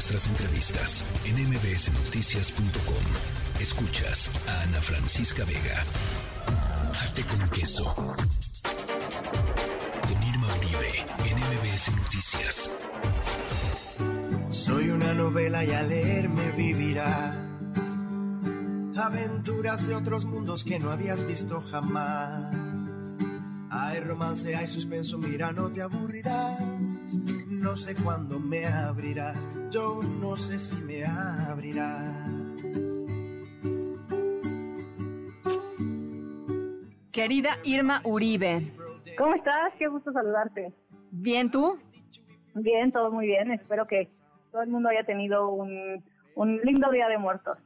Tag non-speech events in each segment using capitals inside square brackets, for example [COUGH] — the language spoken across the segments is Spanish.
nuestras entrevistas en mbsnoticias.com. Escuchas a Ana Francisca Vega. Arte con queso. Con Irma Uribe en MBS Noticias. Soy una novela y al leerme vivirás aventuras de otros mundos que no habías visto jamás. Hay romance, hay suspenso, mira, no te aburrirás. No sé cuándo me abrirás, yo no sé si me abrirás. Querida Irma Uribe. ¿Cómo estás? Qué gusto saludarte. ¿Bien tú? Bien, todo muy bien. Espero que todo el mundo haya tenido un, un lindo día de muertos.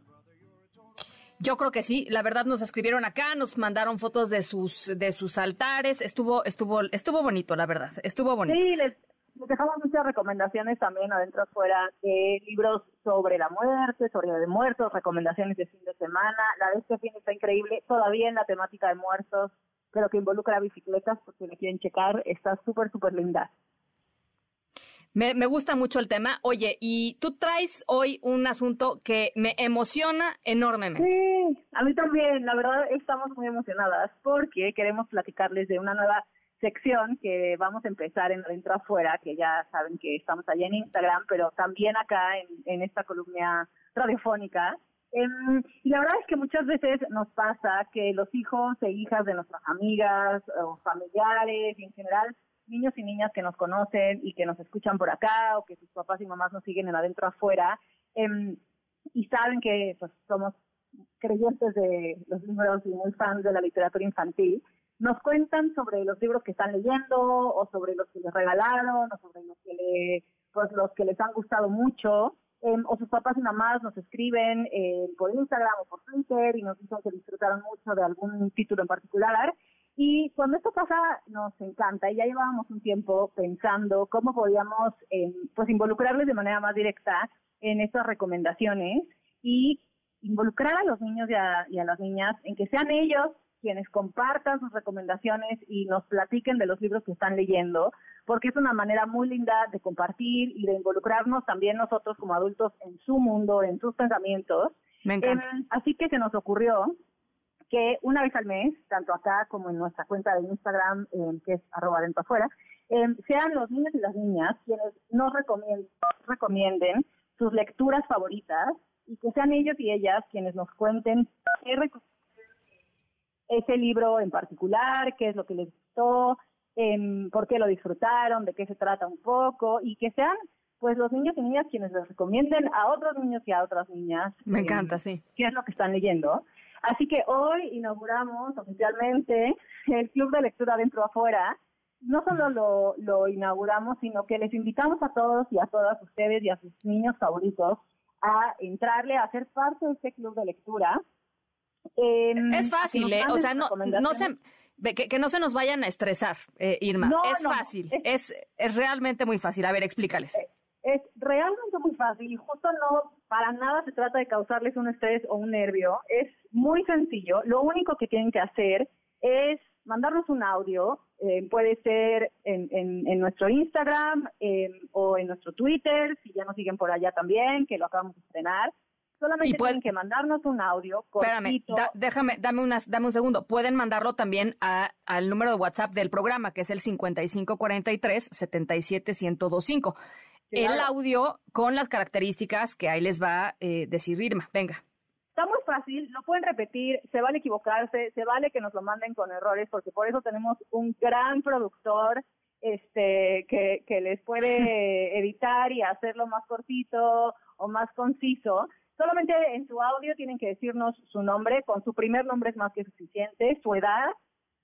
Yo creo que sí, la verdad nos escribieron acá, nos mandaron fotos de sus de sus altares, estuvo estuvo estuvo bonito, la verdad, estuvo bonito. Sí, les, dejamos muchas recomendaciones también adentro afuera de libros sobre la muerte, sobre de muertos, recomendaciones de fin de semana. La de este fin está increíble, todavía en la temática de muertos, pero que involucra bicicletas, porque le quieren checar, está súper, súper linda. Me, me, gusta mucho el tema. Oye, y tú traes hoy un asunto que me emociona enormemente. Sí, a mí también. La verdad, estamos muy emocionadas porque queremos platicarles de una nueva sección que vamos a empezar en Adentro Afuera, que ya saben que estamos allá en Instagram, pero también acá en, en esta columna radiofónica. Em, y la verdad es que muchas veces nos pasa que los hijos e hijas de nuestras amigas o familiares en general niños y niñas que nos conocen y que nos escuchan por acá o que sus papás y mamás nos siguen en adentro afuera em, y saben que pues somos creyentes de los libros y muy fans de la literatura infantil, nos cuentan sobre los libros que están leyendo o sobre los que les regalaron o sobre los que, le, pues, los que les han gustado mucho. Em, o sus papás y mamás nos escriben eh, por Instagram o por Twitter y nos dicen que disfrutaron mucho de algún título en particular y cuando esto pasa, nos encanta. Y ya llevábamos un tiempo pensando cómo podíamos eh, pues involucrarles de manera más directa en estas recomendaciones y involucrar a los niños y a, y a las niñas en que sean ellos quienes compartan sus recomendaciones y nos platiquen de los libros que están leyendo, porque es una manera muy linda de compartir y de involucrarnos también nosotros como adultos en su mundo, en sus pensamientos. Me encanta. Eh, así que se nos ocurrió que una vez al mes, tanto acá como en nuestra cuenta de Instagram, eh, que es arroba dentro afuera, eh, sean los niños y las niñas quienes nos recomienden, recomienden sus lecturas favoritas y que sean ellos y ellas quienes nos cuenten qué ese libro en particular, qué es lo que les gustó, eh, por qué lo disfrutaron, de qué se trata un poco y que sean pues los niños y niñas quienes les recomienden a otros niños y a otras niñas. Me encanta, sí. ¿Qué es lo que están leyendo? Así que hoy inauguramos oficialmente el Club de Lectura Dentro Afuera. No solo lo, lo inauguramos, sino que les invitamos a todos y a todas ustedes y a sus niños favoritos a entrarle, a ser parte de este club de lectura. Eh, es fácil, ¿eh? O sea, no, no se... Que, que, no se nos vayan a estresar, eh, Irma. No, es no, fácil, es, es, es, realmente muy fácil. A ver, explícales. Eh, es realmente muy fácil y justo no, para nada se trata de causarles un estrés o un nervio. Es muy sencillo. Lo único que tienen que hacer es mandarnos un audio. Eh, puede ser en, en, en nuestro Instagram eh, o en nuestro Twitter, si ya nos siguen por allá también, que lo acabamos de estrenar. Solamente pueden, tienen que mandarnos un audio. Espérame, da, déjame, dame, unas, dame un segundo. Pueden mandarlo también a, al número de WhatsApp del programa, que es el 5543 77125 el audio con las características que ahí les va a eh, decir Irma. Venga. Está muy fácil, lo pueden repetir, se vale equivocarse, se vale que nos lo manden con errores, porque por eso tenemos un gran productor este que, que les puede [LAUGHS] editar y hacerlo más cortito o más conciso. Solamente en su audio tienen que decirnos su nombre, con su primer nombre es más que suficiente, su edad,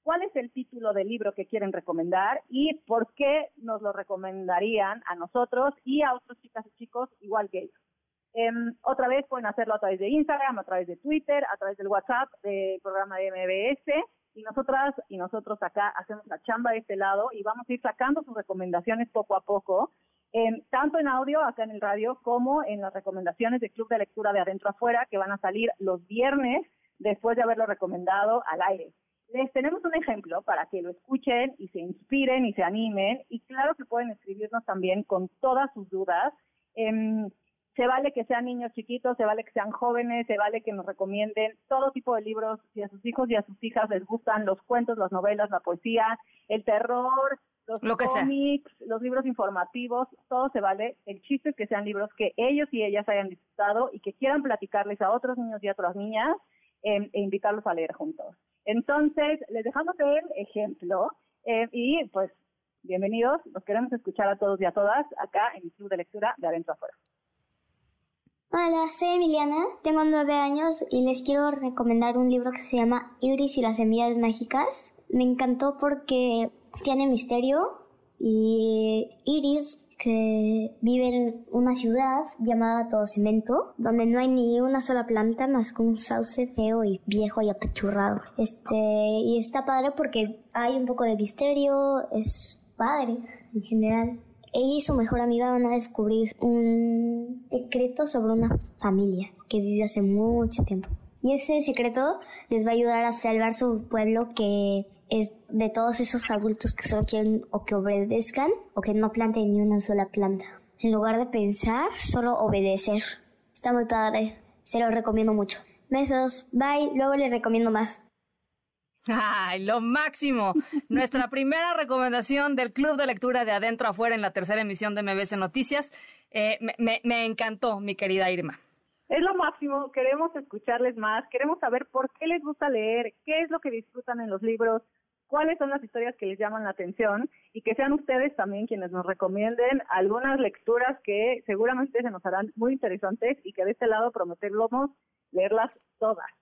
cuál es el título del libro que quieren recomendar y por qué nos lo recomendarían a nosotros y a otros chicas y chicos igual que ellos. Eh, otra vez pueden hacerlo a través de Instagram, a través de Twitter, a través del WhatsApp del programa de MBS y nosotras y nosotros acá hacemos la chamba de este lado y vamos a ir sacando sus recomendaciones poco a poco, eh, tanto en audio acá en el radio como en las recomendaciones del Club de Lectura de Adentro Afuera que van a salir los viernes después de haberlo recomendado al aire les tenemos un ejemplo para que lo escuchen y se inspiren y se animen. Y claro que pueden escribirnos también con todas sus dudas. Eh, se vale que sean niños chiquitos, se vale que sean jóvenes, se vale que nos recomienden todo tipo de libros, si a sus hijos y a sus hijas les gustan los cuentos, las novelas, la poesía, el terror, los Lo que sea. cómics, los libros informativos, todo se vale. El chiste es que sean libros que ellos y ellas hayan disfrutado y que quieran platicarles a otros niños y a otras niñas eh, e invitarlos a leer juntos. Entonces, les dejamos el ejemplo eh, y pues bienvenidos, los queremos escuchar a todos y a todas acá en el Club de Lectura de Adentro Afuera. Hola, soy Emiliana, tengo nueve años y les quiero recomendar un libro que se llama Iris y las semillas mágicas. Me encantó porque tiene misterio y Iris que vive en una ciudad llamada Todo Cemento, donde no hay ni una sola planta más que un sauce feo y viejo y apechurrado. Este, y está padre porque hay un poco de misterio, es padre en general. Ella y su mejor amiga van a descubrir un secreto sobre una familia que vivió hace mucho tiempo. Y ese secreto les va a ayudar a salvar su pueblo que es de todos esos adultos que solo quieren o que obedezcan o que no planten ni una sola planta. En lugar de pensar, solo obedecer. Está muy padre. Se lo recomiendo mucho. Besos. Bye. Luego les recomiendo más. ¡Ay, lo máximo! [LAUGHS] Nuestra primera recomendación del Club de Lectura de Adentro Afuera en la tercera emisión de MBS Noticias. Eh, me, me, me encantó, mi querida Irma. Es lo máximo, queremos escucharles más, queremos saber por qué les gusta leer, qué es lo que disfrutan en los libros, cuáles son las historias que les llaman la atención y que sean ustedes también quienes nos recomienden algunas lecturas que seguramente se nos harán muy interesantes y que de este lado prometemos leerlas todas.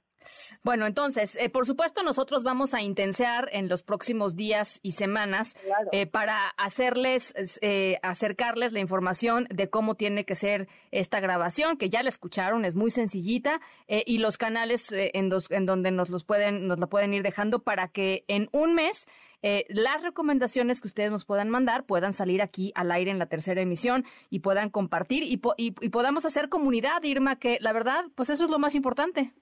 Bueno, entonces, eh, por supuesto, nosotros vamos a intensear en los próximos días y semanas Claro. eh, para hacerles, eh, acercarles la información de cómo tiene que ser esta grabación, que ya la escucharon, es muy sencillita, eh, y los canales eh, en, los- en donde nos los pueden, nos la pueden ir dejando para que en un mes eh, las recomendaciones que ustedes nos puedan mandar puedan salir aquí al aire en la tercera emisión y puedan compartir y, po- y- y podamos hacer comunidad, Irma, que la verdad, pues eso es lo más importante.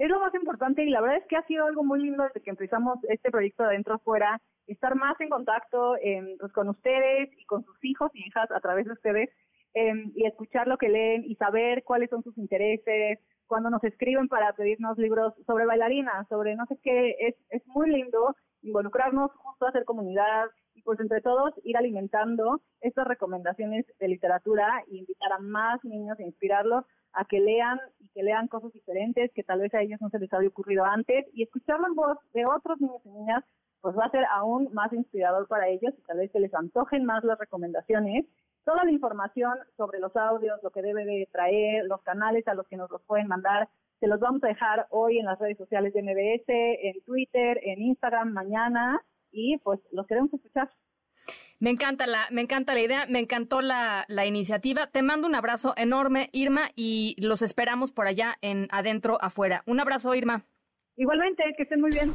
Es lo más importante y la verdad es que ha sido algo muy lindo desde que empezamos este proyecto de adentro afuera, estar más en contacto em, pues, con ustedes y con sus hijos y hijas a través de ustedes em, y escuchar lo que leen y saber cuáles son sus intereses, cuando nos escriben para pedirnos libros sobre bailarinas, sobre no sé qué, es, es muy lindo involucrarnos, justo hacer comunidad y pues entre todos ir alimentando estas recomendaciones de literatura e invitar a más niños e inspirarlos a que lean y que lean cosas diferentes que tal vez a ellos no se les había ocurrido antes y escucharlo en voz de otros niños y niñas pues va a ser aún más inspirador para ellos y tal vez se les antojen más las recomendaciones. Toda la información sobre los audios, lo que debe de traer, los canales a los que nos los pueden mandar, se los vamos a dejar hoy en las redes sociales de MBS, en Twitter, en Instagram mañana y pues los queremos escuchar. Me encanta la, me encanta la idea, me encantó la, la iniciativa. Te mando un abrazo enorme, Irma, y los esperamos por allá en adentro afuera. Un abrazo, Irma. Igualmente, que estén muy bien.